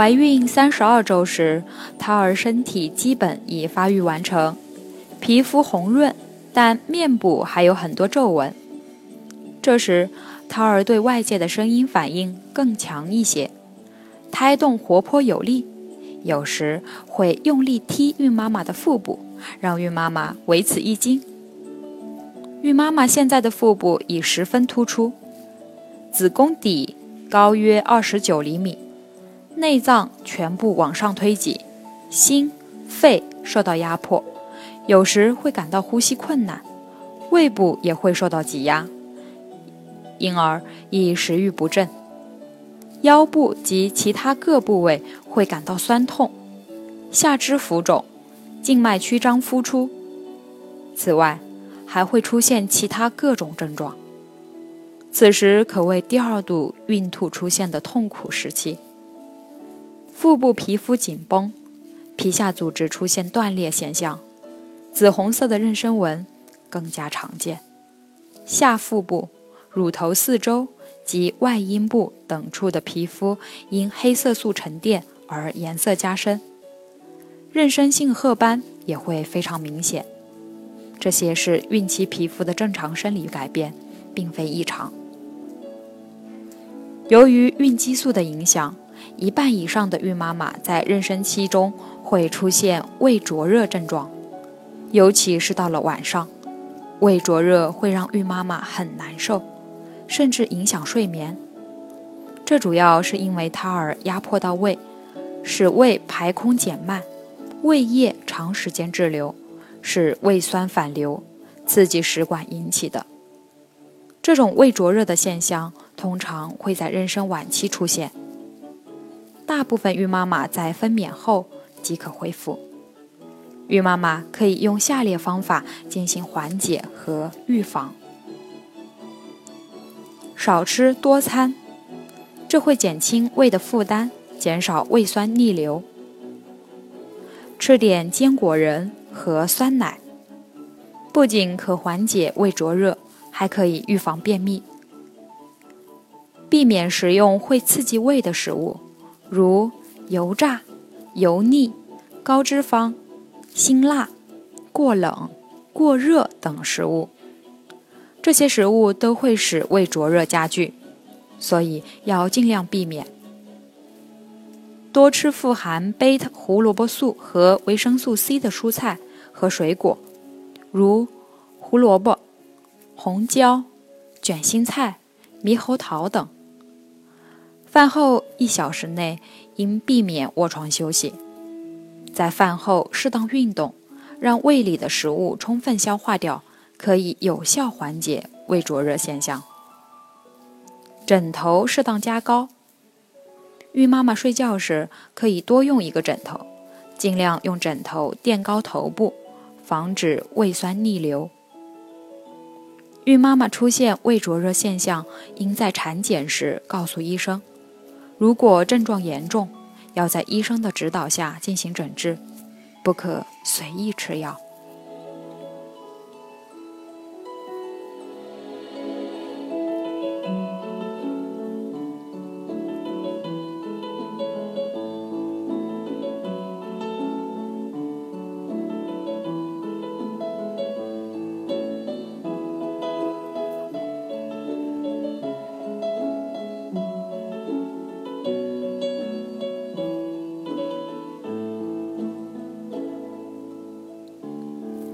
怀孕三十二周时，胎儿身体基本已发育完成，皮肤红润，但面部还有很多皱纹。这时，胎儿对外界的声音反应更强一些，胎动活泼有力，有时会用力踢孕妈妈的腹部，让孕妈妈为此一惊。孕妈妈现在的腹部已十分突出，子宫底高约二十九厘米。内脏全部往上推挤，心、肺受到压迫，有时会感到呼吸困难，胃部也会受到挤压，因而易食欲不振。腰部及其他各部位会感到酸痛，下肢浮肿，静脉曲张突出。此外，还会出现其他各种症状。此时可谓第二度孕吐出现的痛苦时期。腹部皮肤紧绷，皮下组织出现断裂现象，紫红色的妊娠纹更加常见。下腹部、乳头四周及外阴部等处的皮肤因黑色素沉淀而颜色加深，妊娠性褐斑也会非常明显。这些是孕期皮肤的正常生理改变，并非异常。由于孕激素的影响。一半以上的孕妈妈在妊娠期中会出现胃灼热症状，尤其是到了晚上，胃灼热会让孕妈妈很难受，甚至影响睡眠。这主要是因为胎儿压迫到胃，使胃排空减慢，胃液长时间滞留，使胃酸反流，刺激食管引起的。这种胃灼热的现象通常会在妊娠晚期出现。大部分孕妈妈在分娩后即可恢复。孕妈妈可以用下列方法进行缓解和预防：少吃多餐，这会减轻胃的负担，减少胃酸逆流。吃点坚果仁和酸奶，不仅可缓解胃灼热，还可以预防便秘。避免食用会刺激胃的食物。如油炸、油腻、高脂肪、辛辣、过冷、过热等食物，这些食物都会使胃灼热加剧，所以要尽量避免。多吃富含贝塔胡萝卜素和维生素 C 的蔬菜和水果，如胡萝卜、红椒、卷心菜、猕猴桃等。饭后一小时内应避免卧床休息，在饭后适当运动，让胃里的食物充分消化掉，可以有效缓解胃灼热现象。枕头适当加高，孕妈妈睡觉时可以多用一个枕头，尽量用枕头垫高头部，防止胃酸逆流。孕妈妈出现胃灼热现象，应在产检时告诉医生。如果症状严重，要在医生的指导下进行诊治，不可随意吃药。